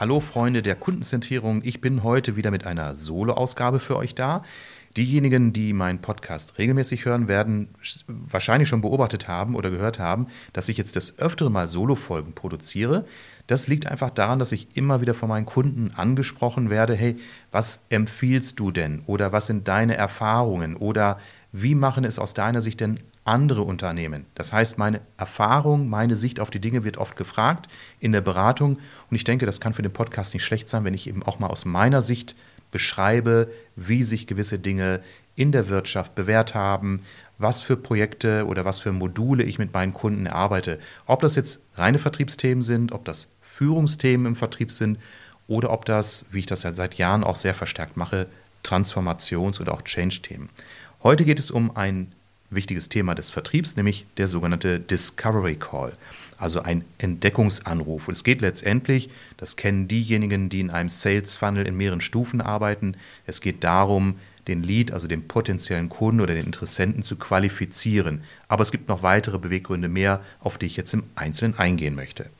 Hallo Freunde der Kundenzentrierung, ich bin heute wieder mit einer Solo-Ausgabe für euch da. Diejenigen, die meinen Podcast regelmäßig hören, werden wahrscheinlich schon beobachtet haben oder gehört haben, dass ich jetzt das öftere Mal Solo-Folgen produziere. Das liegt einfach daran, dass ich immer wieder von meinen Kunden angesprochen werde, hey, was empfiehlst du denn? Oder was sind deine Erfahrungen? Oder wie machen es aus deiner Sicht denn andere Unternehmen. Das heißt, meine Erfahrung, meine Sicht auf die Dinge wird oft gefragt in der Beratung. Und ich denke, das kann für den Podcast nicht schlecht sein, wenn ich eben auch mal aus meiner Sicht beschreibe, wie sich gewisse Dinge in der Wirtschaft bewährt haben, was für Projekte oder was für Module ich mit meinen Kunden erarbeite. Ob das jetzt reine Vertriebsthemen sind, ob das Führungsthemen im Vertrieb sind oder ob das, wie ich das ja seit Jahren auch sehr verstärkt mache, Transformations- oder auch Change-Themen. Heute geht es um ein wichtiges Thema des Vertriebs, nämlich der sogenannte Discovery Call, also ein Entdeckungsanruf. Und es geht letztendlich, das kennen diejenigen, die in einem Sales Funnel in mehreren Stufen arbeiten, es geht darum, den Lead, also den potenziellen Kunden oder den Interessenten zu qualifizieren. Aber es gibt noch weitere Beweggründe mehr, auf die ich jetzt im Einzelnen eingehen möchte.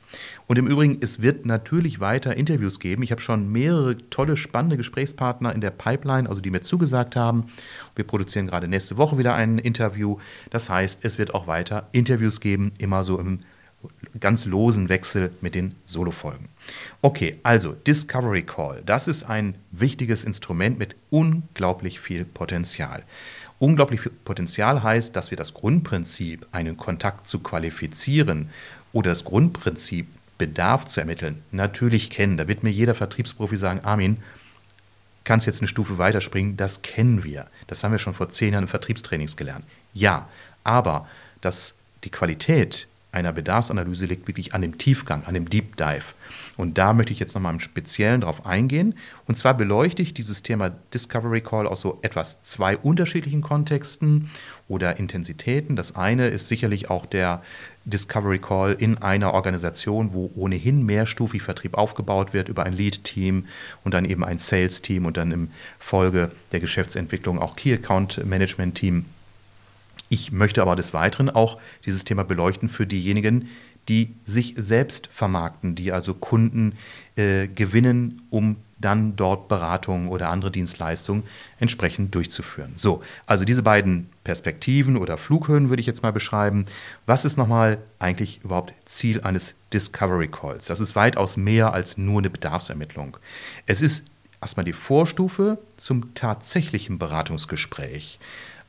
Und im Übrigen, es wird natürlich weiter Interviews geben. Ich habe schon mehrere tolle, spannende Gesprächspartner in der Pipeline, also die mir zugesagt haben. Wir produzieren gerade nächste Woche wieder ein Interview. Das heißt, es wird auch weiter Interviews geben, immer so im ganz losen Wechsel mit den Solo-Folgen. Okay, also Discovery Call. Das ist ein wichtiges Instrument mit unglaublich viel Potenzial. Unglaublich viel Potenzial heißt, dass wir das Grundprinzip, einen Kontakt zu qualifizieren oder das Grundprinzip, Bedarf zu ermitteln, natürlich kennen. Da wird mir jeder Vertriebsprofi sagen, Armin, kannst jetzt eine Stufe weiterspringen, das kennen wir. Das haben wir schon vor zehn Jahren in Vertriebstrainings gelernt. Ja, aber dass die Qualität einer Bedarfsanalyse liegt wirklich an dem Tiefgang, an dem Deep Dive. Und da möchte ich jetzt nochmal im Speziellen drauf eingehen. Und zwar beleuchte ich dieses Thema Discovery Call aus so etwas zwei unterschiedlichen Kontexten oder Intensitäten. Das eine ist sicherlich auch der Discovery Call in einer Organisation, wo ohnehin mehrstufig Vertrieb aufgebaut wird über ein Lead-Team und dann eben ein Sales-Team und dann im Folge der Geschäftsentwicklung auch Key Account Management-Team ich möchte aber des Weiteren auch dieses Thema beleuchten für diejenigen, die sich selbst vermarkten, die also Kunden äh, gewinnen, um dann dort Beratungen oder andere Dienstleistungen entsprechend durchzuführen. So, also diese beiden Perspektiven oder Flughöhen würde ich jetzt mal beschreiben. Was ist nochmal eigentlich überhaupt Ziel eines Discovery Calls? Das ist weitaus mehr als nur eine Bedarfsermittlung. Es ist erstmal die Vorstufe zum tatsächlichen Beratungsgespräch.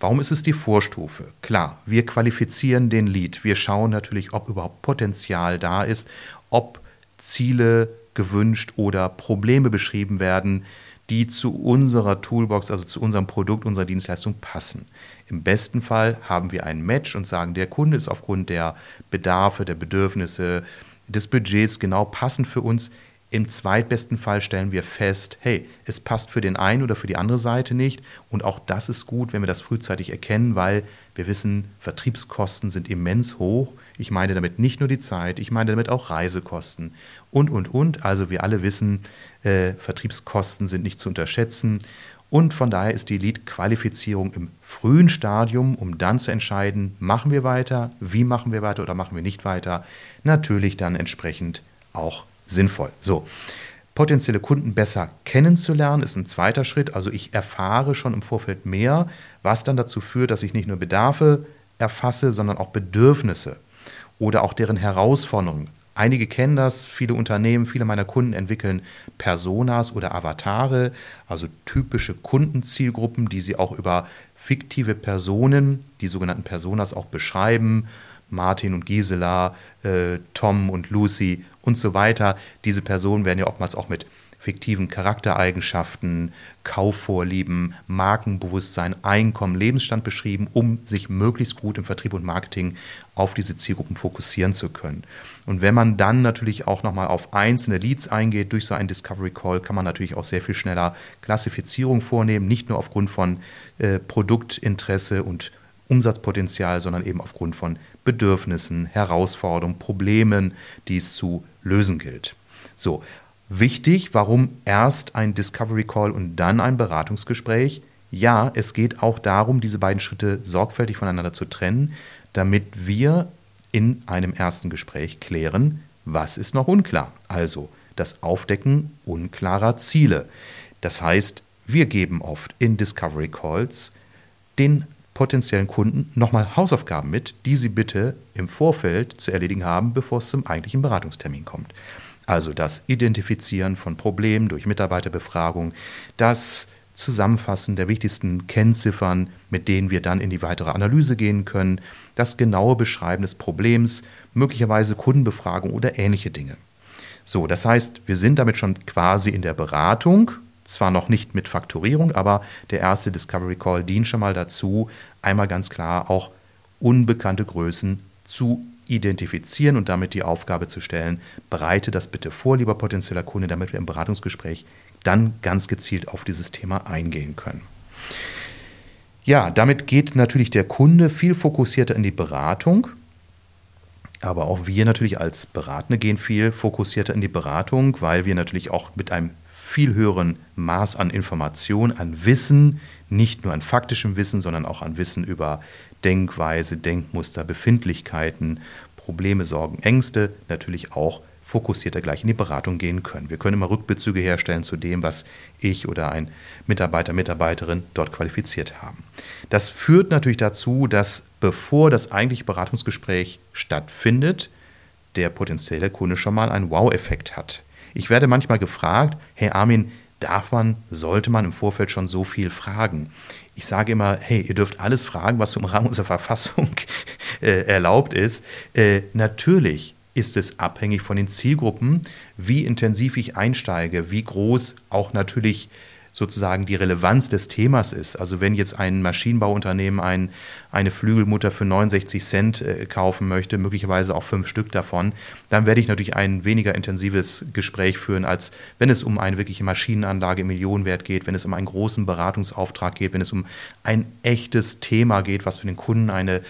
Warum ist es die Vorstufe? Klar, wir qualifizieren den Lead. Wir schauen natürlich, ob überhaupt Potenzial da ist, ob Ziele gewünscht oder Probleme beschrieben werden, die zu unserer Toolbox, also zu unserem Produkt, unserer Dienstleistung passen. Im besten Fall haben wir ein Match und sagen, der Kunde ist aufgrund der Bedarfe, der Bedürfnisse, des Budgets genau passend für uns. Im zweitbesten Fall stellen wir fest, hey, es passt für den einen oder für die andere Seite nicht. Und auch das ist gut, wenn wir das frühzeitig erkennen, weil wir wissen, Vertriebskosten sind immens hoch. Ich meine damit nicht nur die Zeit, ich meine damit auch Reisekosten und, und, und. Also wir alle wissen, äh, Vertriebskosten sind nicht zu unterschätzen. Und von daher ist die Lead-Qualifizierung im frühen Stadium, um dann zu entscheiden, machen wir weiter, wie machen wir weiter oder machen wir nicht weiter, natürlich dann entsprechend auch sinnvoll. So. Potenzielle Kunden besser kennenzulernen ist ein zweiter Schritt. Also ich erfahre schon im Vorfeld mehr, was dann dazu führt, dass ich nicht nur Bedarfe erfasse, sondern auch Bedürfnisse oder auch deren Herausforderungen. Einige kennen das, viele Unternehmen, viele meiner Kunden entwickeln Personas oder Avatare, also typische Kundenzielgruppen, die sie auch über fiktive Personen, die sogenannten Personas auch beschreiben, Martin und Gisela, äh, Tom und Lucy und so weiter. Diese Personen werden ja oftmals auch mit fiktiven Charaktereigenschaften, Kaufvorlieben, Markenbewusstsein, Einkommen, Lebensstand beschrieben, um sich möglichst gut im Vertrieb und Marketing auf diese Zielgruppen fokussieren zu können. Und wenn man dann natürlich auch nochmal auf einzelne Leads eingeht, durch so einen Discovery Call, kann man natürlich auch sehr viel schneller Klassifizierung vornehmen, nicht nur aufgrund von äh, Produktinteresse und Umsatzpotenzial, sondern eben aufgrund von Bedürfnissen, Herausforderungen, Problemen, die es zu lösen gilt. So, wichtig, warum erst ein Discovery Call und dann ein Beratungsgespräch? Ja, es geht auch darum, diese beiden Schritte sorgfältig voneinander zu trennen, damit wir in einem ersten Gespräch klären, was ist noch unklar. Also das Aufdecken unklarer Ziele. Das heißt, wir geben oft in Discovery Calls den potenziellen Kunden nochmal Hausaufgaben mit, die sie bitte im Vorfeld zu erledigen haben, bevor es zum eigentlichen Beratungstermin kommt. Also das Identifizieren von Problemen durch Mitarbeiterbefragung, das Zusammenfassen der wichtigsten Kennziffern, mit denen wir dann in die weitere Analyse gehen können, das genaue Beschreiben des Problems, möglicherweise Kundenbefragung oder ähnliche Dinge. So, das heißt, wir sind damit schon quasi in der Beratung, zwar noch nicht mit Faktorierung, aber der erste Discovery Call dient schon mal dazu, einmal ganz klar auch unbekannte Größen zu identifizieren und damit die Aufgabe zu stellen, bereite das bitte vor, lieber potenzieller Kunde, damit wir im Beratungsgespräch dann ganz gezielt auf dieses Thema eingehen können. Ja, damit geht natürlich der Kunde viel fokussierter in die Beratung, aber auch wir natürlich als Beratende gehen viel fokussierter in die Beratung, weil wir natürlich auch mit einem viel höheren Maß an Information, an Wissen, nicht nur an faktischem Wissen, sondern auch an Wissen über Denkweise, Denkmuster, Befindlichkeiten, Probleme, Sorgen, Ängste, natürlich auch fokussierter gleich in die Beratung gehen können. Wir können immer Rückbezüge herstellen zu dem, was ich oder ein Mitarbeiter, Mitarbeiterin dort qualifiziert haben. Das führt natürlich dazu, dass bevor das eigentliche Beratungsgespräch stattfindet, der potenzielle Kunde schon mal einen Wow-Effekt hat. Ich werde manchmal gefragt, hey Armin, darf man, sollte man im Vorfeld schon so viel fragen? Ich sage immer, hey, ihr dürft alles fragen, was im Rahmen unserer Verfassung äh, erlaubt ist. Äh, natürlich ist es abhängig von den Zielgruppen, wie intensiv ich einsteige, wie groß auch natürlich sozusagen die Relevanz des Themas ist. Also wenn jetzt ein Maschinenbauunternehmen ein, eine Flügelmutter für 69 Cent äh, kaufen möchte, möglicherweise auch fünf Stück davon, dann werde ich natürlich ein weniger intensives Gespräch führen, als wenn es um eine wirkliche Maschinenanlage im Millionenwert geht, wenn es um einen großen Beratungsauftrag geht, wenn es um ein echtes Thema geht, was für den Kunden eine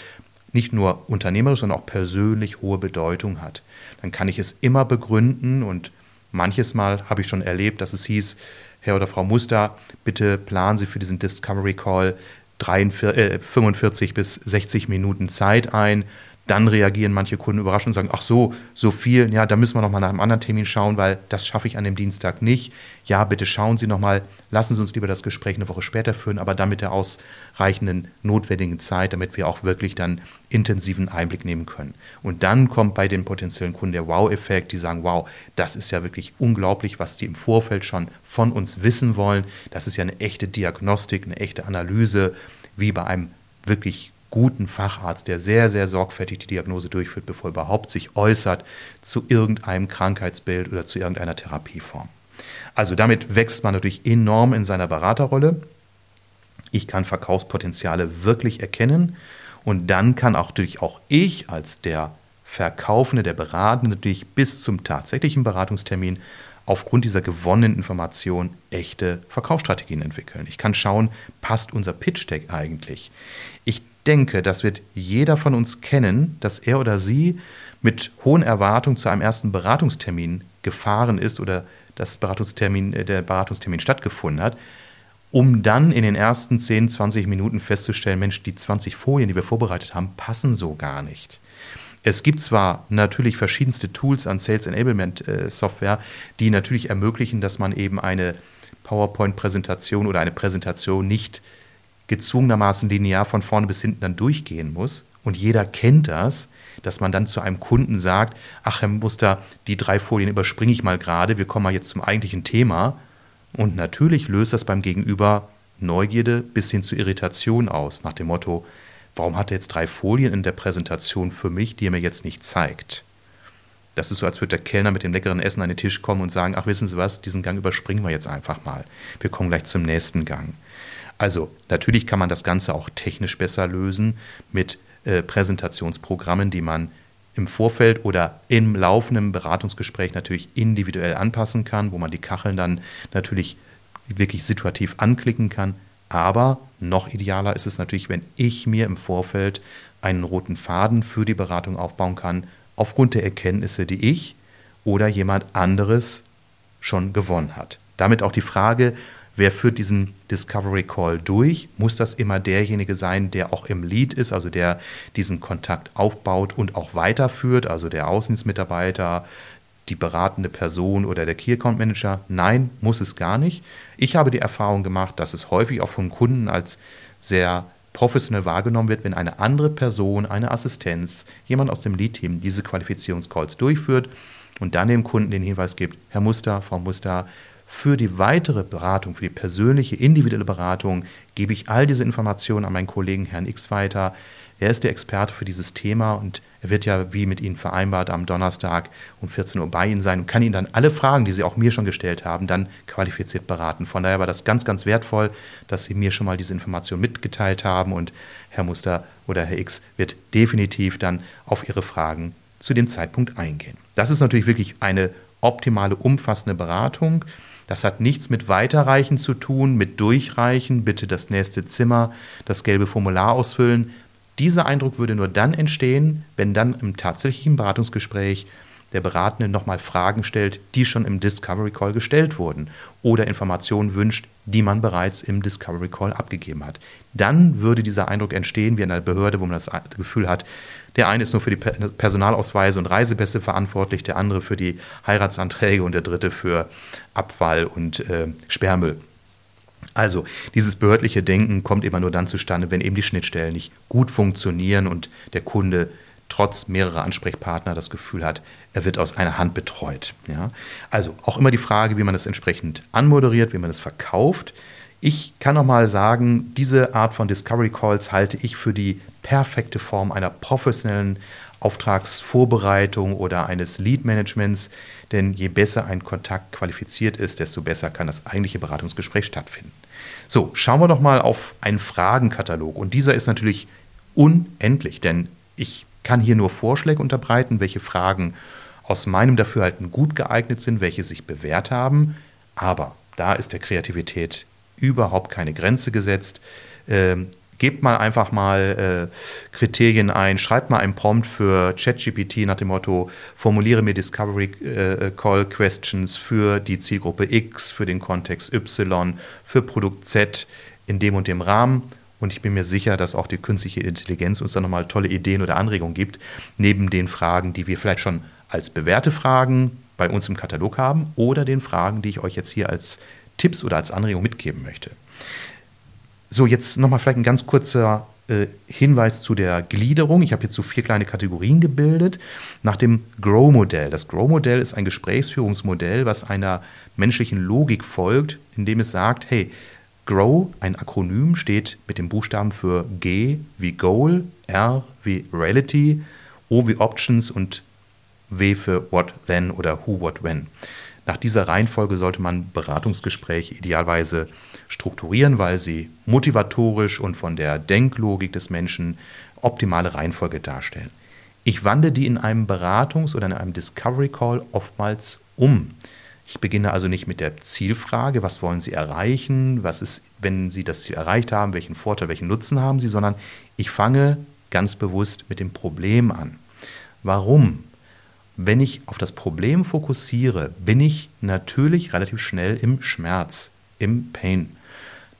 nicht nur unternehmerisch, sondern auch persönlich hohe Bedeutung hat. Dann kann ich es immer begründen und manches Mal habe ich schon erlebt, dass es hieß, Herr oder Frau Muster, bitte planen Sie für diesen Discovery Call 43, 45 äh, bis 60 Minuten Zeit ein. Dann reagieren manche Kunden überrascht und sagen, ach so, so viel, ja, da müssen wir noch mal nach einem anderen Termin schauen, weil das schaffe ich an dem Dienstag nicht. Ja, bitte schauen Sie noch mal, lassen Sie uns lieber das Gespräch eine Woche später führen, aber dann mit der ausreichenden notwendigen Zeit, damit wir auch wirklich dann intensiven Einblick nehmen können. Und dann kommt bei den potenziellen Kunden der Wow-Effekt, die sagen, wow, das ist ja wirklich unglaublich, was die im Vorfeld schon von uns wissen wollen. Das ist ja eine echte Diagnostik, eine echte Analyse, wie bei einem wirklich guten Facharzt, der sehr, sehr sorgfältig die Diagnose durchführt, bevor er überhaupt sich äußert zu irgendeinem Krankheitsbild oder zu irgendeiner Therapieform. Also damit wächst man natürlich enorm in seiner Beraterrolle. Ich kann Verkaufspotenziale wirklich erkennen und dann kann auch natürlich auch ich als der Verkaufende, der Beratende natürlich bis zum tatsächlichen Beratungstermin aufgrund dieser gewonnenen Information echte Verkaufsstrategien entwickeln. Ich kann schauen, passt unser Pitch Deck eigentlich? Denke, das wird jeder von uns kennen, dass er oder sie mit hohen Erwartungen zu einem ersten Beratungstermin gefahren ist oder das Beratungstermin, äh, der Beratungstermin stattgefunden hat, um dann in den ersten 10, 20 Minuten festzustellen, Mensch, die 20 Folien, die wir vorbereitet haben, passen so gar nicht. Es gibt zwar natürlich verschiedenste Tools an Sales Enablement äh, Software, die natürlich ermöglichen, dass man eben eine PowerPoint-Präsentation oder eine Präsentation nicht gezwungenermaßen linear von vorne bis hinten dann durchgehen muss. Und jeder kennt das, dass man dann zu einem Kunden sagt, ach Herr Muster, die drei Folien überspringe ich mal gerade, wir kommen mal jetzt zum eigentlichen Thema. Und natürlich löst das beim Gegenüber Neugierde bis hin zu Irritation aus, nach dem Motto, warum hat er jetzt drei Folien in der Präsentation für mich, die er mir jetzt nicht zeigt? Das ist so, als würde der Kellner mit dem leckeren Essen an den Tisch kommen und sagen, ach wissen Sie was, diesen Gang überspringen wir jetzt einfach mal. Wir kommen gleich zum nächsten Gang. Also natürlich kann man das Ganze auch technisch besser lösen mit äh, Präsentationsprogrammen, die man im Vorfeld oder im laufenden Beratungsgespräch natürlich individuell anpassen kann, wo man die Kacheln dann natürlich wirklich situativ anklicken kann. Aber noch idealer ist es natürlich, wenn ich mir im Vorfeld einen roten Faden für die Beratung aufbauen kann, aufgrund der Erkenntnisse, die ich oder jemand anderes schon gewonnen hat. Damit auch die Frage, wer führt diesen Discovery Call durch? Muss das immer derjenige sein, der auch im Lead ist, also der diesen Kontakt aufbaut und auch weiterführt, also der Außendienstmitarbeiter, die beratende Person oder der Key Account Manager? Nein, muss es gar nicht. Ich habe die Erfahrung gemacht, dass es häufig auch vom Kunden als sehr professionell wahrgenommen wird, wenn eine andere Person, eine Assistenz, jemand aus dem Lead-Team diese Qualifizierungscalls durchführt und dann dem Kunden den Hinweis gibt, Herr Muster, Frau Muster, für die weitere Beratung, für die persönliche, individuelle Beratung gebe ich all diese Informationen an meinen Kollegen Herrn X weiter. Er ist der Experte für dieses Thema und er wird ja, wie mit Ihnen vereinbart, am Donnerstag um 14 Uhr bei Ihnen sein und kann Ihnen dann alle Fragen, die Sie auch mir schon gestellt haben, dann qualifiziert beraten. Von daher war das ganz, ganz wertvoll, dass Sie mir schon mal diese Information mitgeteilt haben und Herr Muster oder Herr X wird definitiv dann auf Ihre Fragen zu dem Zeitpunkt eingehen. Das ist natürlich wirklich eine optimale, umfassende Beratung. Das hat nichts mit Weiterreichen zu tun, mit Durchreichen, bitte das nächste Zimmer, das gelbe Formular ausfüllen. Dieser Eindruck würde nur dann entstehen, wenn dann im tatsächlichen Beratungsgespräch der Beratende nochmal Fragen stellt, die schon im Discovery Call gestellt wurden oder Informationen wünscht, die man bereits im Discovery Call abgegeben hat. Dann würde dieser Eindruck entstehen, wie in einer Behörde, wo man das Gefühl hat, der eine ist nur für die Personalausweise und Reisepässe verantwortlich, der andere für die Heiratsanträge und der dritte für Abfall und äh, Sperrmüll. Also dieses behördliche Denken kommt immer nur dann zustande, wenn eben die Schnittstellen nicht gut funktionieren und der Kunde trotz mehrerer Ansprechpartner das Gefühl hat, er wird aus einer Hand betreut. Ja? Also auch immer die Frage, wie man das entsprechend anmoderiert, wie man es verkauft. Ich kann noch mal sagen, diese Art von Discovery Calls halte ich für die perfekte Form einer professionellen Auftragsvorbereitung oder eines Lead Managements, denn je besser ein Kontakt qualifiziert ist, desto besser kann das eigentliche Beratungsgespräch stattfinden. So, schauen wir doch mal auf einen Fragenkatalog und dieser ist natürlich unendlich, denn ich kann hier nur Vorschläge unterbreiten, welche Fragen aus meinem Dafürhalten gut geeignet sind, welche sich bewährt haben, aber da ist der Kreativität überhaupt keine Grenze gesetzt. Ähm, gebt mal einfach mal äh, Kriterien ein, schreibt mal einen Prompt für ChatGPT nach dem Motto, formuliere mir Discovery äh, Call Questions für die Zielgruppe X, für den Kontext Y, für Produkt Z in dem und dem Rahmen. Und ich bin mir sicher, dass auch die künstliche Intelligenz uns dann nochmal tolle Ideen oder Anregungen gibt, neben den Fragen, die wir vielleicht schon als bewährte Fragen bei uns im Katalog haben oder den Fragen, die ich euch jetzt hier als Tipps oder als Anregung mitgeben möchte. So, jetzt nochmal vielleicht ein ganz kurzer äh, Hinweis zu der Gliederung. Ich habe jetzt so vier kleine Kategorien gebildet nach dem Grow-Modell. Das Grow-Modell ist ein Gesprächsführungsmodell, was einer menschlichen Logik folgt, indem es sagt, hey, Grow, ein Akronym, steht mit dem Buchstaben für G wie Goal, R wie Reality, O wie Options und W für What Then oder Who What When. Nach dieser Reihenfolge sollte man Beratungsgespräche idealerweise strukturieren, weil sie motivatorisch und von der Denklogik des Menschen optimale Reihenfolge darstellen. Ich wandle die in einem Beratungs- oder in einem Discovery Call oftmals um. Ich beginne also nicht mit der Zielfrage, was wollen Sie erreichen, was ist, wenn Sie das Ziel erreicht haben, welchen Vorteil, welchen Nutzen haben Sie, sondern ich fange ganz bewusst mit dem Problem an. Warum? Wenn ich auf das Problem fokussiere, bin ich natürlich relativ schnell im Schmerz, im Pain.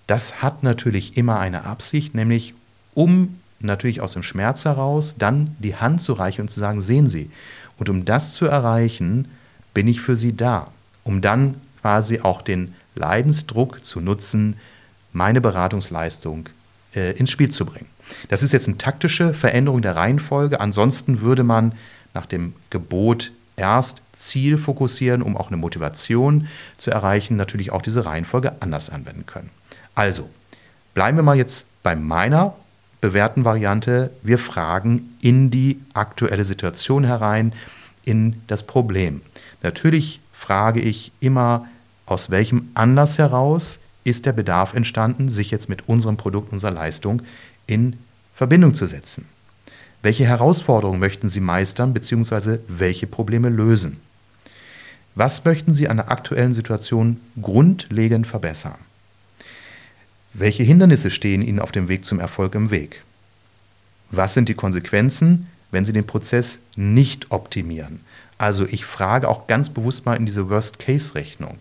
Das hat natürlich immer eine Absicht, nämlich um natürlich aus dem Schmerz heraus dann die Hand zu reichen und zu sagen, sehen Sie. Und um das zu erreichen, bin ich für Sie da, um dann quasi auch den Leidensdruck zu nutzen, meine Beratungsleistung äh, ins Spiel zu bringen. Das ist jetzt eine taktische Veränderung der Reihenfolge. Ansonsten würde man nach dem Gebot erst Ziel fokussieren, um auch eine Motivation zu erreichen, natürlich auch diese Reihenfolge anders anwenden können. Also, bleiben wir mal jetzt bei meiner bewährten Variante. Wir fragen in die aktuelle Situation herein, in das Problem. Natürlich frage ich immer, aus welchem Anlass heraus ist der Bedarf entstanden, sich jetzt mit unserem Produkt, unserer Leistung in Verbindung zu setzen. Welche Herausforderungen möchten Sie meistern bzw. welche Probleme lösen? Was möchten Sie an der aktuellen Situation grundlegend verbessern? Welche Hindernisse stehen Ihnen auf dem Weg zum Erfolg im Weg? Was sind die Konsequenzen, wenn Sie den Prozess nicht optimieren? Also ich frage auch ganz bewusst mal in diese Worst-Case-Rechnung.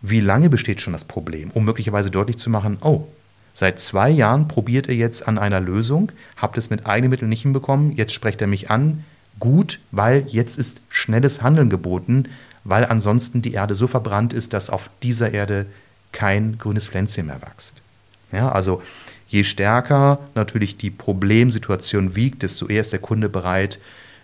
Wie lange besteht schon das Problem, um möglicherweise deutlich zu machen, oh, Seit zwei Jahren probiert er jetzt an einer Lösung, habt es mit eigenen Mitteln nicht hinbekommen, jetzt spricht er mich an. Gut, weil jetzt ist schnelles Handeln geboten, weil ansonsten die Erde so verbrannt ist, dass auf dieser Erde kein grünes Pflänzchen mehr wächst. Ja, also je stärker natürlich die Problemsituation wiegt, desto eher ist der Kunde bereit,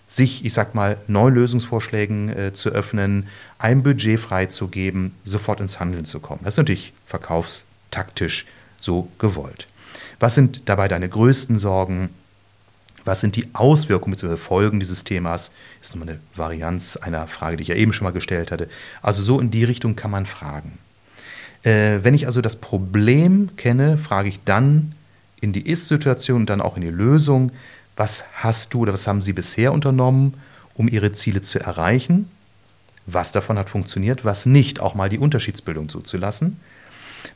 sich, ich sag mal, neuen Lösungsvorschlägen äh, zu öffnen, ein Budget freizugeben, sofort ins Handeln zu kommen. Das ist natürlich verkaufstaktisch so gewollt. Was sind dabei deine größten Sorgen? Was sind die Auswirkungen bzw. Folgen dieses Themas? Ist nochmal eine Varianz einer Frage, die ich ja eben schon mal gestellt hatte. Also so in die Richtung kann man fragen. Äh, wenn ich also das Problem kenne, frage ich dann in die Ist-Situation und dann auch in die Lösung, was hast du oder was haben sie bisher unternommen, um ihre Ziele zu erreichen? Was davon hat funktioniert, was nicht, auch mal die Unterschiedsbildung zuzulassen.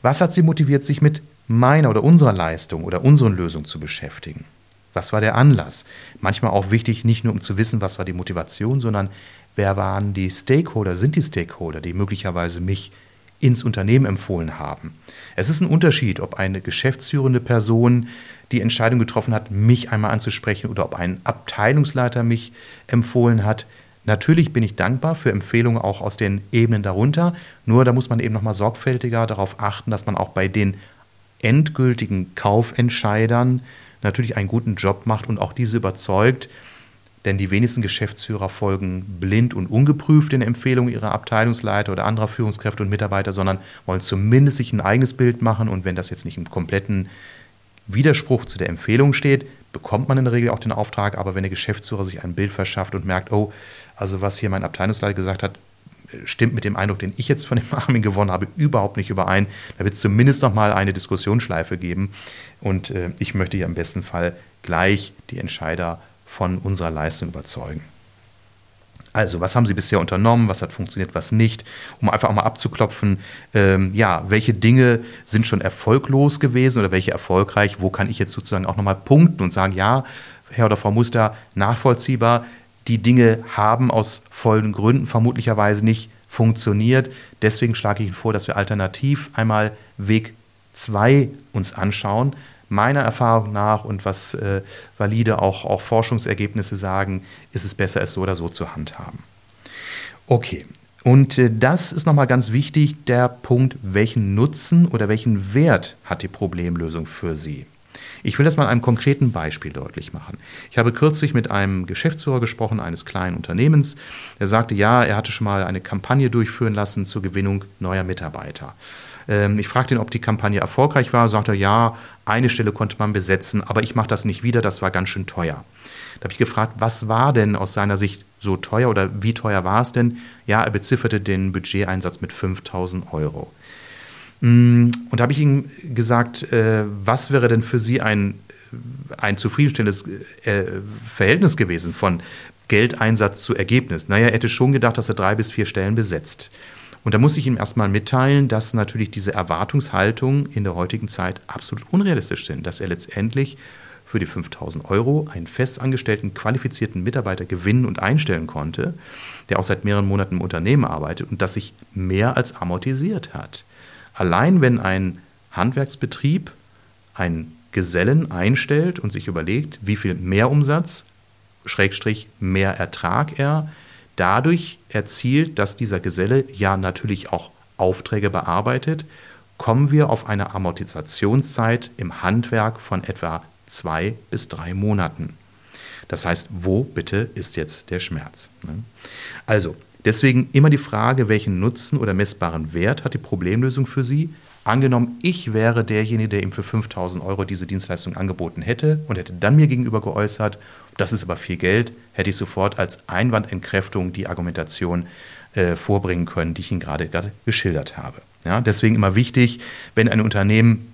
Was hat sie motiviert, sich mit meiner oder unserer Leistung oder unseren Lösungen zu beschäftigen. Was war der Anlass? Manchmal auch wichtig, nicht nur um zu wissen, was war die Motivation, sondern wer waren die Stakeholder, sind die Stakeholder, die möglicherweise mich ins Unternehmen empfohlen haben. Es ist ein Unterschied, ob eine geschäftsführende Person die Entscheidung getroffen hat, mich einmal anzusprechen oder ob ein Abteilungsleiter mich empfohlen hat. Natürlich bin ich dankbar für Empfehlungen auch aus den Ebenen darunter, nur da muss man eben nochmal sorgfältiger darauf achten, dass man auch bei den endgültigen Kaufentscheidern natürlich einen guten Job macht und auch diese überzeugt. Denn die wenigsten Geschäftsführer folgen blind und ungeprüft den Empfehlungen ihrer Abteilungsleiter oder anderer Führungskräfte und Mitarbeiter, sondern wollen zumindest sich ein eigenes Bild machen. Und wenn das jetzt nicht im kompletten Widerspruch zu der Empfehlung steht, bekommt man in der Regel auch den Auftrag. Aber wenn der Geschäftsführer sich ein Bild verschafft und merkt, oh, also was hier mein Abteilungsleiter gesagt hat, stimmt mit dem Eindruck, den ich jetzt von dem Armin gewonnen habe, überhaupt nicht überein. Da wird es zumindest noch mal eine Diskussionsschleife geben. Und äh, ich möchte hier im besten Fall gleich die Entscheider von unserer Leistung überzeugen. Also, was haben Sie bisher unternommen? Was hat funktioniert, was nicht? Um einfach auch mal abzuklopfen, ähm, ja, welche Dinge sind schon erfolglos gewesen oder welche erfolgreich? Wo kann ich jetzt sozusagen auch nochmal punkten und sagen, ja, Herr oder Frau Muster, nachvollziehbar, die Dinge haben aus folgenden Gründen vermutlicherweise nicht funktioniert. Deswegen schlage ich Ihnen vor, dass wir alternativ einmal Weg 2 uns anschauen. Meiner Erfahrung nach und was äh, valide auch, auch Forschungsergebnisse sagen, ist es besser, es so oder so zu handhaben. Okay, und äh, das ist nochmal ganz wichtig, der Punkt, welchen Nutzen oder welchen Wert hat die Problemlösung für Sie? Ich will das mal einem konkreten Beispiel deutlich machen. Ich habe kürzlich mit einem Geschäftsführer gesprochen eines kleinen Unternehmens. Er sagte, ja, er hatte schon mal eine Kampagne durchführen lassen zur Gewinnung neuer Mitarbeiter. Ähm, ich fragte ihn, ob die Kampagne erfolgreich war. Sagte er, ja, eine Stelle konnte man besetzen, aber ich mache das nicht wieder, das war ganz schön teuer. Da habe ich gefragt, was war denn aus seiner Sicht so teuer oder wie teuer war es denn? Ja, er bezifferte den Budgeteinsatz mit 5000 Euro. Mm, und da habe ich ihm gesagt, äh, was wäre denn für Sie ein, ein zufriedenstellendes äh, Verhältnis gewesen von Geldeinsatz zu Ergebnis? Naja, er hätte schon gedacht, dass er drei bis vier Stellen besetzt. Und da muss ich ihm erstmal mitteilen, dass natürlich diese Erwartungshaltungen in der heutigen Zeit absolut unrealistisch sind, dass er letztendlich für die 5000 Euro einen festangestellten, qualifizierten Mitarbeiter gewinnen und einstellen konnte, der auch seit mehreren Monaten im Unternehmen arbeitet und das sich mehr als amortisiert hat. Allein wenn ein Handwerksbetrieb einen Gesellen einstellt und sich überlegt, wie viel Mehrumsatz, Schrägstrich mehr Ertrag er dadurch erzielt, dass dieser Geselle ja natürlich auch Aufträge bearbeitet, kommen wir auf eine Amortisationszeit im Handwerk von etwa zwei bis drei Monaten. Das heißt, wo bitte ist jetzt der Schmerz? Ne? Also, Deswegen immer die Frage, welchen Nutzen oder messbaren Wert hat die Problemlösung für Sie? Angenommen, ich wäre derjenige, der ihm für 5000 Euro diese Dienstleistung angeboten hätte und hätte dann mir gegenüber geäußert, das ist aber viel Geld, hätte ich sofort als Einwandentkräftung die Argumentation äh, vorbringen können, die ich Ihnen gerade, geschildert habe. Ja, deswegen immer wichtig, wenn ein Unternehmen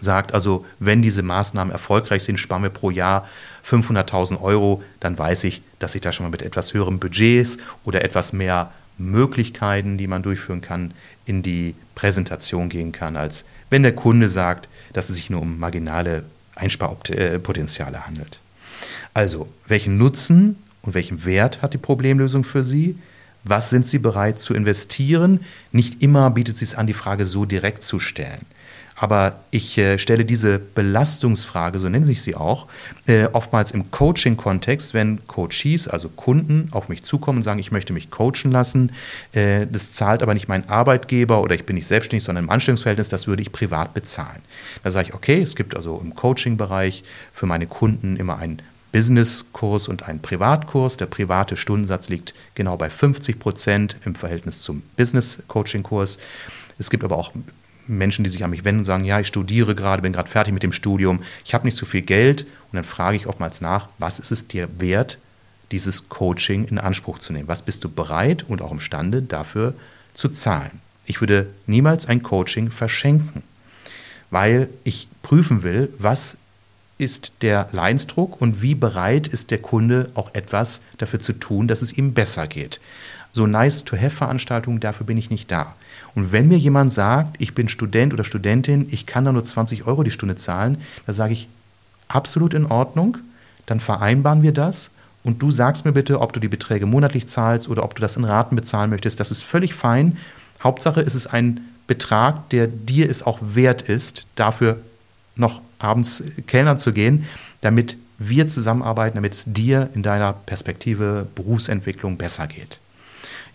sagt, also wenn diese Maßnahmen erfolgreich sind, sparen wir pro Jahr 500.000 Euro, dann weiß ich, dass ich da schon mal mit etwas höherem Budgets oder etwas mehr Möglichkeiten, die man durchführen kann, in die Präsentation gehen kann, als wenn der Kunde sagt, dass es sich nur um marginale Einsparpotenziale handelt. Also, welchen Nutzen und welchen Wert hat die Problemlösung für Sie? Was sind Sie bereit zu investieren? Nicht immer bietet es sich an, die Frage so direkt zu stellen. Aber ich äh, stelle diese Belastungsfrage, so nennen sich sie auch, äh, oftmals im Coaching-Kontext, wenn Coaches, also Kunden, auf mich zukommen und sagen, ich möchte mich coachen lassen, äh, das zahlt aber nicht mein Arbeitgeber oder ich bin nicht selbstständig, sondern im Anstellungsverhältnis, das würde ich privat bezahlen. Da sage ich, okay, es gibt also im Coaching-Bereich für meine Kunden immer einen Business-Kurs und einen Privatkurs. Der private Stundensatz liegt genau bei 50 Prozent im Verhältnis zum Business-Coaching-Kurs. Es gibt aber auch Menschen, die sich an mich wenden und sagen, ja, ich studiere gerade, bin gerade fertig mit dem Studium, ich habe nicht so viel Geld. Und dann frage ich oftmals nach, was ist es dir wert, dieses Coaching in Anspruch zu nehmen? Was bist du bereit und auch imstande dafür zu zahlen? Ich würde niemals ein Coaching verschenken, weil ich prüfen will, was ist der Leinsdruck und wie bereit ist der Kunde auch etwas dafür zu tun, dass es ihm besser geht. So nice-to-have-Veranstaltungen, dafür bin ich nicht da. Und wenn mir jemand sagt, ich bin Student oder Studentin, ich kann da nur 20 Euro die Stunde zahlen, dann sage ich, absolut in Ordnung, dann vereinbaren wir das und du sagst mir bitte, ob du die Beträge monatlich zahlst oder ob du das in Raten bezahlen möchtest. Das ist völlig fein. Hauptsache, es ist ein Betrag, der dir es auch wert ist, dafür noch abends Kellnern zu gehen, damit wir zusammenarbeiten, damit es dir in deiner Perspektive Berufsentwicklung besser geht.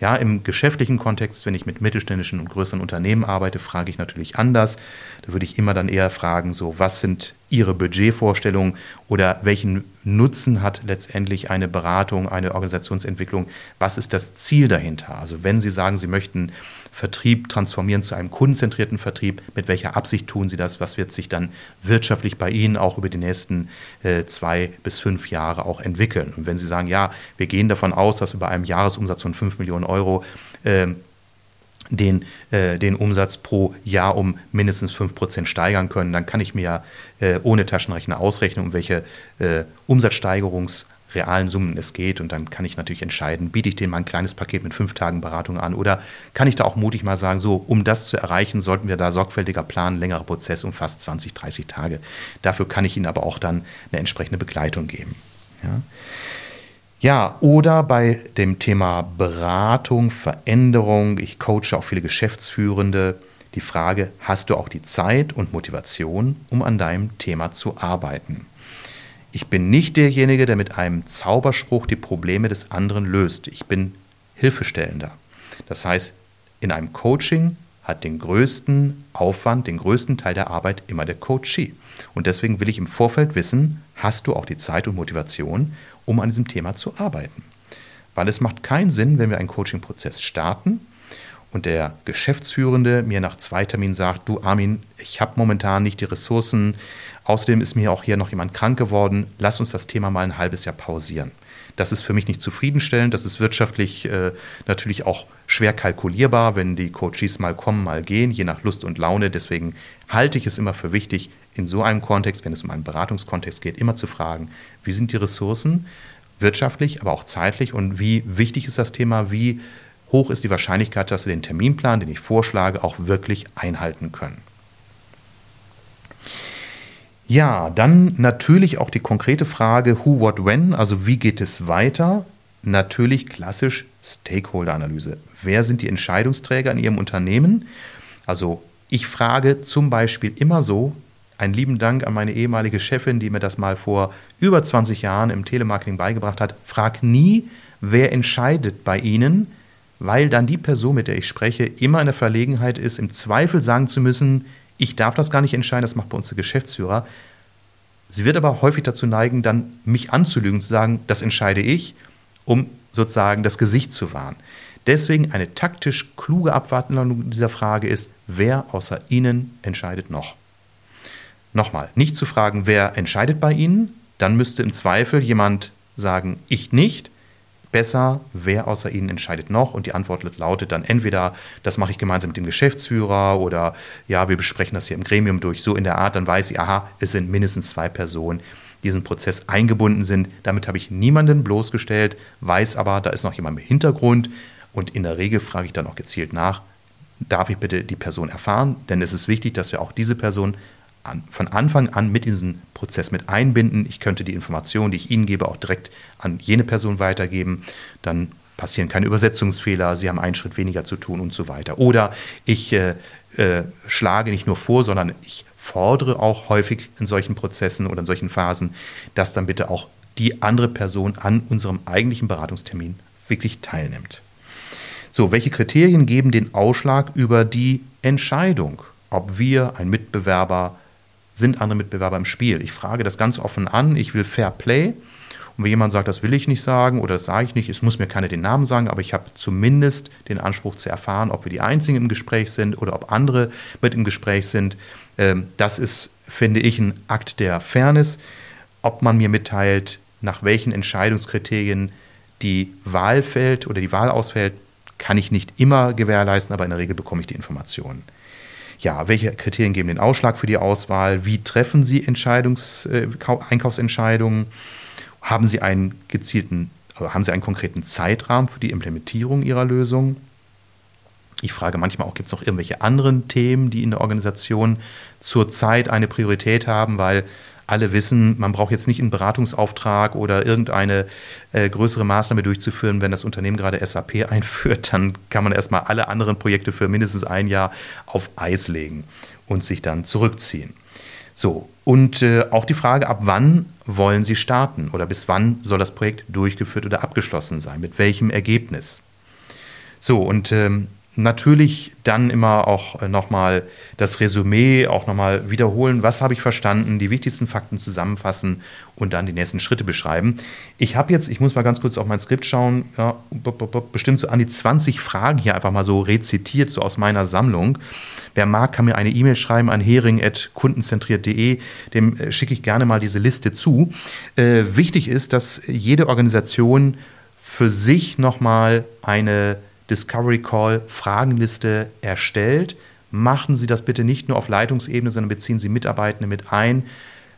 Ja, im geschäftlichen Kontext, wenn ich mit mittelständischen und größeren Unternehmen arbeite, frage ich natürlich anders. Da würde ich immer dann eher fragen, so, was sind Ihre Budgetvorstellungen oder welchen Nutzen hat letztendlich eine Beratung, eine Organisationsentwicklung? Was ist das Ziel dahinter? Also wenn Sie sagen, Sie möchten Vertrieb transformieren zu einem kundenzentrierten Vertrieb, mit welcher Absicht tun Sie das? Was wird sich dann wirtschaftlich bei Ihnen auch über die nächsten äh, zwei bis fünf Jahre auch entwickeln? Und wenn Sie sagen, ja, wir gehen davon aus, dass bei einem Jahresumsatz von fünf Millionen Euro äh, den, äh, den Umsatz pro Jahr um mindestens 5% steigern können, dann kann ich mir äh, ohne Taschenrechner ausrechnen, um welche äh, Umsatzsteigerungs- realen Summen es geht. Und dann kann ich natürlich entscheiden, biete ich denen mal ein kleines Paket mit fünf Tagen Beratung an oder kann ich da auch mutig mal sagen, so, um das zu erreichen, sollten wir da sorgfältiger planen, längerer Prozess um fast 20, 30 Tage. Dafür kann ich ihnen aber auch dann eine entsprechende Begleitung geben. Ja. Ja, oder bei dem Thema Beratung, Veränderung, ich coache auch viele Geschäftsführende, die Frage, hast du auch die Zeit und Motivation, um an deinem Thema zu arbeiten? Ich bin nicht derjenige, der mit einem Zauberspruch die Probleme des anderen löst. Ich bin Hilfestellender. Das heißt, in einem Coaching hat den größten Aufwand, den größten Teil der Arbeit immer der Coachee. Und deswegen will ich im Vorfeld wissen, hast du auch die Zeit und Motivation, um an diesem Thema zu arbeiten. Weil es macht keinen Sinn, wenn wir einen Coaching-Prozess starten und der Geschäftsführende mir nach zwei Terminen sagt, du Armin, ich habe momentan nicht die Ressourcen, außerdem ist mir auch hier noch jemand krank geworden, lass uns das Thema mal ein halbes Jahr pausieren. Das ist für mich nicht zufriedenstellend, das ist wirtschaftlich äh, natürlich auch schwer kalkulierbar, wenn die Coaches mal kommen, mal gehen, je nach Lust und Laune. Deswegen halte ich es immer für wichtig, in so einem Kontext, wenn es um einen Beratungskontext geht, immer zu fragen, wie sind die Ressourcen, wirtschaftlich, aber auch zeitlich und wie wichtig ist das Thema, wie hoch ist die Wahrscheinlichkeit, dass Sie den Terminplan, den ich vorschlage, auch wirklich einhalten können. Ja, dann natürlich auch die konkrete Frage, who, what, when, also wie geht es weiter? Natürlich klassisch Stakeholder-Analyse. Wer sind die Entscheidungsträger in Ihrem Unternehmen? Also ich frage zum Beispiel immer so, einen lieben Dank an meine ehemalige Chefin, die mir das mal vor über 20 Jahren im Telemarketing beigebracht hat. Frag nie, wer entscheidet bei Ihnen, weil dann die Person, mit der ich spreche, immer in der Verlegenheit ist, im Zweifel sagen zu müssen, ich darf das gar nicht entscheiden, das macht bei uns der Geschäftsführer. Sie wird aber häufig dazu neigen, dann mich anzulügen, zu sagen, das entscheide ich, um sozusagen das Gesicht zu wahren. Deswegen eine taktisch kluge Abwandlung dieser Frage ist, wer außer Ihnen entscheidet noch? Nochmal, nicht zu fragen, wer entscheidet bei Ihnen, dann müsste im Zweifel jemand sagen, ich nicht. Besser, wer außer Ihnen entscheidet noch? Und die Antwort lautet dann entweder, das mache ich gemeinsam mit dem Geschäftsführer oder ja, wir besprechen das hier im Gremium durch, so in der Art, dann weiß ich, aha, es sind mindestens zwei Personen, die diesen Prozess eingebunden sind. Damit habe ich niemanden bloßgestellt, weiß aber, da ist noch jemand im Hintergrund und in der Regel frage ich dann auch gezielt nach, darf ich bitte die Person erfahren? Denn es ist wichtig, dass wir auch diese Person an, von Anfang an mit in diesen Prozess mit einbinden. Ich könnte die Informationen, die ich Ihnen gebe, auch direkt an jene Person weitergeben. Dann passieren keine Übersetzungsfehler, Sie haben einen Schritt weniger zu tun und so weiter. Oder ich äh, äh, schlage nicht nur vor, sondern ich fordere auch häufig in solchen Prozessen oder in solchen Phasen, dass dann bitte auch die andere Person an unserem eigentlichen Beratungstermin wirklich teilnimmt. So, welche Kriterien geben den Ausschlag über die Entscheidung, ob wir, ein Mitbewerber, sind andere Mitbewerber im Spiel? Ich frage das ganz offen an. Ich will Fair Play. Und wenn jemand sagt, das will ich nicht sagen oder das sage ich nicht, es muss mir keiner den Namen sagen, aber ich habe zumindest den Anspruch zu erfahren, ob wir die Einzigen im Gespräch sind oder ob andere mit im Gespräch sind. Ähm, das ist, finde ich, ein Akt der Fairness, ob man mir mitteilt, nach welchen Entscheidungskriterien die Wahl fällt oder die Wahl ausfällt, kann ich nicht immer gewährleisten, aber in der Regel bekomme ich die Informationen ja, welche Kriterien geben den Ausschlag für die Auswahl? Wie treffen Sie Entscheidungs-, äh, Einkaufsentscheidungen? Haben Sie einen gezielten, also haben Sie einen konkreten Zeitrahmen für die Implementierung Ihrer Lösung? Ich frage manchmal auch, gibt es noch irgendwelche anderen Themen, die in der Organisation zurzeit eine Priorität haben, weil alle wissen, man braucht jetzt nicht einen Beratungsauftrag oder irgendeine äh, größere Maßnahme durchzuführen. Wenn das Unternehmen gerade SAP einführt, dann kann man erstmal alle anderen Projekte für mindestens ein Jahr auf Eis legen und sich dann zurückziehen. So, und äh, auch die Frage, ab wann wollen Sie starten oder bis wann soll das Projekt durchgeführt oder abgeschlossen sein? Mit welchem Ergebnis? So, und ähm, natürlich dann immer auch äh, nochmal das Resümee, auch nochmal wiederholen, was habe ich verstanden, die wichtigsten Fakten zusammenfassen und dann die nächsten Schritte beschreiben. Ich habe jetzt, ich muss mal ganz kurz auf mein Skript schauen, ja, bestimmt so an die 20 Fragen hier einfach mal so rezitiert, so aus meiner Sammlung. Wer mag, kann mir eine E-Mail schreiben an hering.kundenzentriert.de, dem äh, schicke ich gerne mal diese Liste zu. Äh, wichtig ist, dass jede Organisation für sich nochmal eine Discovery Call Fragenliste erstellt. Machen Sie das bitte nicht nur auf Leitungsebene, sondern beziehen Sie Mitarbeitende mit ein.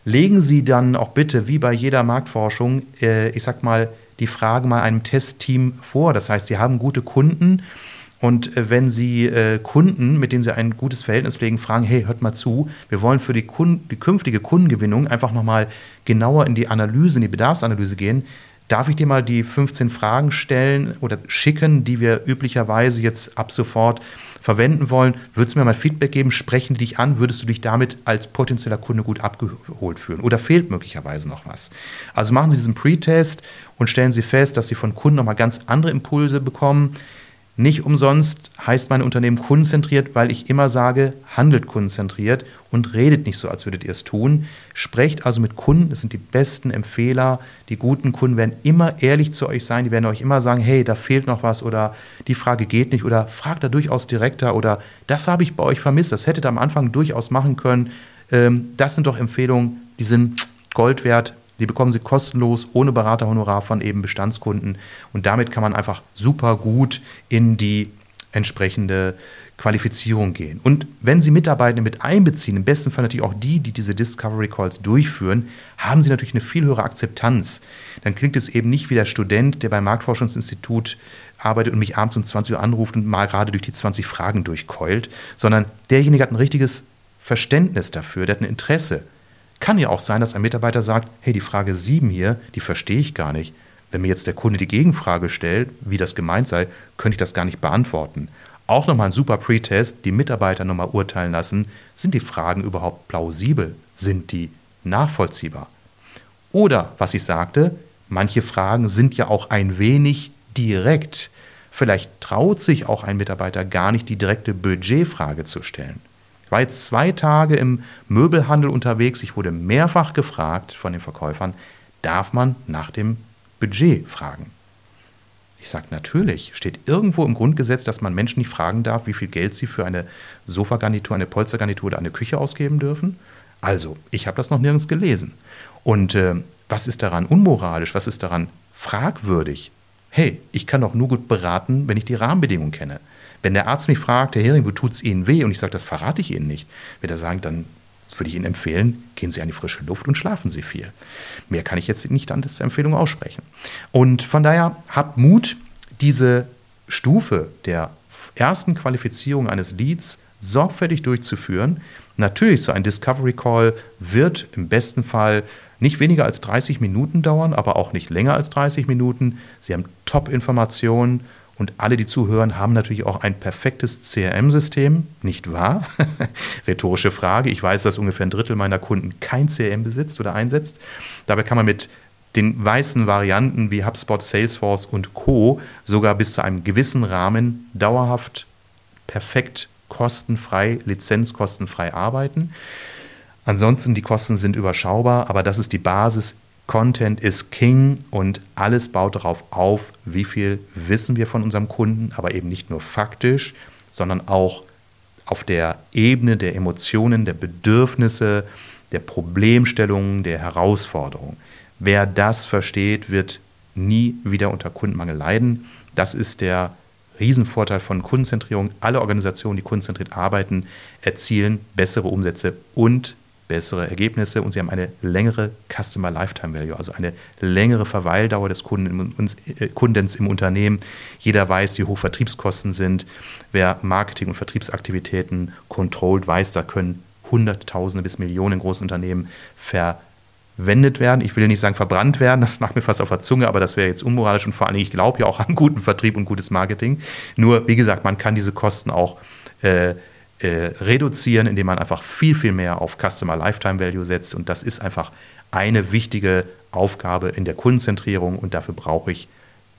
Legen Sie dann auch bitte, wie bei jeder Marktforschung, äh, ich sag mal, die Frage mal einem Testteam vor. Das heißt, Sie haben gute Kunden und äh, wenn Sie äh, Kunden, mit denen Sie ein gutes Verhältnis pflegen, fragen, hey, hört mal zu, wir wollen für die, Kunden, die künftige Kundengewinnung einfach nochmal genauer in die Analyse, in die Bedarfsanalyse gehen, Darf ich dir mal die 15 Fragen stellen oder schicken, die wir üblicherweise jetzt ab sofort verwenden wollen? Würdest du mir mal Feedback geben? Sprechen die dich an? Würdest du dich damit als potenzieller Kunde gut abgeholt fühlen? Oder fehlt möglicherweise noch was? Also machen Sie diesen Pre-Test und stellen Sie fest, dass Sie von Kunden nochmal ganz andere Impulse bekommen nicht umsonst heißt mein Unternehmen kundenzentriert, weil ich immer sage, handelt kundenzentriert und redet nicht so, als würdet ihr es tun. Sprecht also mit Kunden, das sind die besten Empfehler. Die guten Kunden werden immer ehrlich zu euch sein, die werden euch immer sagen, hey, da fehlt noch was oder die Frage geht nicht oder fragt da durchaus direkter oder das habe ich bei euch vermisst, das hättet ihr am Anfang durchaus machen können. Ähm, das sind doch Empfehlungen, die sind Gold wert, die bekommen Sie kostenlos, ohne Beraterhonorar von eben Bestandskunden. Und damit kann man einfach super gut in die entsprechende Qualifizierung gehen. Und wenn Sie Mitarbeitende mit einbeziehen, im besten Fall natürlich auch die, die diese Discovery Calls durchführen, haben Sie natürlich eine viel höhere Akzeptanz. Dann klingt es eben nicht wie der Student, der beim Marktforschungsinstitut arbeitet und mich abends um 20 Uhr anruft und mal gerade durch die 20 Fragen durchkeult, sondern derjenige hat ein richtiges Verständnis dafür, der hat ein Interesse kann ja auch sein, dass ein Mitarbeiter sagt, hey, die Frage 7 hier, die verstehe ich gar nicht. Wenn mir jetzt der Kunde die Gegenfrage stellt, wie das gemeint sei, könnte ich das gar nicht beantworten. Auch nochmal ein super Pre-Test, die Mitarbeiter nochmal urteilen lassen, sind die Fragen überhaupt plausibel? Sind die nachvollziehbar? Oder, was ich sagte, manche Fragen sind ja auch ein wenig direkt. Vielleicht traut sich auch ein Mitarbeiter gar nicht, die direkte Budgetfrage zu stellen. War jetzt zwei Tage im Möbelhandel unterwegs. Ich wurde mehrfach gefragt von den Verkäufern, darf man nach dem Budget fragen? Ich sage natürlich, steht irgendwo im Grundgesetz, dass man Menschen nicht fragen darf, wie viel Geld sie für eine Sofagarnitur, eine Polstergarnitur oder eine Küche ausgeben dürfen. Also, ich habe das noch nirgends gelesen. Und äh, was ist daran unmoralisch? Was ist daran fragwürdig? Hey, ich kann doch nur gut beraten, wenn ich die Rahmenbedingungen kenne. Wenn der Arzt mich fragt, Herr Hering, wo tut es Ihnen weh? Und ich sage, das verrate ich Ihnen nicht, wird er sagen, dann würde ich Ihnen empfehlen, gehen Sie an die frische Luft und schlafen Sie viel. Mehr kann ich jetzt nicht an dieser Empfehlung aussprechen. Und von daher habt Mut, diese Stufe der ersten Qualifizierung eines Leads sorgfältig durchzuführen. Natürlich, so ein Discovery Call wird im besten Fall nicht weniger als 30 Minuten dauern, aber auch nicht länger als 30 Minuten. Sie haben Top-Informationen und alle, die zuhören, haben natürlich auch ein perfektes CRM-System, nicht wahr? Rhetorische Frage. Ich weiß, dass ungefähr ein Drittel meiner Kunden kein CRM besitzt oder einsetzt. Dabei kann man mit den weißen Varianten wie HubSpot, Salesforce und Co. sogar bis zu einem gewissen Rahmen dauerhaft perfekt kostenfrei, lizenzkostenfrei arbeiten. Ansonsten die Kosten sind überschaubar, aber das ist die Basis. Content ist King und alles baut darauf auf, wie viel wissen wir von unserem Kunden, aber eben nicht nur faktisch, sondern auch auf der Ebene der Emotionen, der Bedürfnisse, der Problemstellungen, der Herausforderungen. Wer das versteht, wird nie wieder unter Kundenmangel leiden. Das ist der Riesenvorteil von Kundenzentrierung. Alle Organisationen, die kundenzentriert arbeiten, erzielen bessere Umsätze und bessere Ergebnisse und sie haben eine längere Customer Lifetime Value, also eine längere Verweildauer des Kunden, äh, Kundens im Unternehmen. Jeder weiß, wie hoch Vertriebskosten sind. Wer Marketing- und Vertriebsaktivitäten controlled, weiß, da können Hunderttausende bis Millionen Großunternehmen verwendet werden. Ich will nicht sagen verbrannt werden, das macht mir fast auf der Zunge, aber das wäre jetzt unmoralisch und vor allem, ich glaube ja auch an guten Vertrieb und gutes Marketing. Nur, wie gesagt, man kann diese Kosten auch äh, äh, reduzieren, indem man einfach viel, viel mehr auf Customer Lifetime Value setzt. Und das ist einfach eine wichtige Aufgabe in der Kundenzentrierung und dafür brauche ich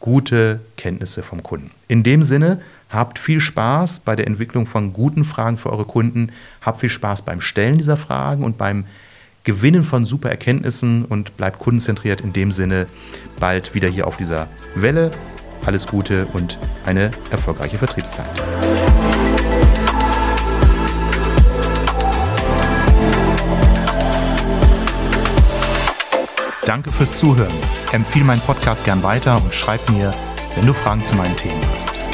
gute Kenntnisse vom Kunden. In dem Sinne, habt viel Spaß bei der Entwicklung von guten Fragen für eure Kunden, habt viel Spaß beim Stellen dieser Fragen und beim Gewinnen von super Erkenntnissen und bleibt kundenzentriert. In dem Sinne, bald wieder hier auf dieser Welle. Alles Gute und eine erfolgreiche Vertriebszeit. Danke fürs Zuhören. Empfehle meinen Podcast gern weiter und schreib mir, wenn du Fragen zu meinen Themen hast.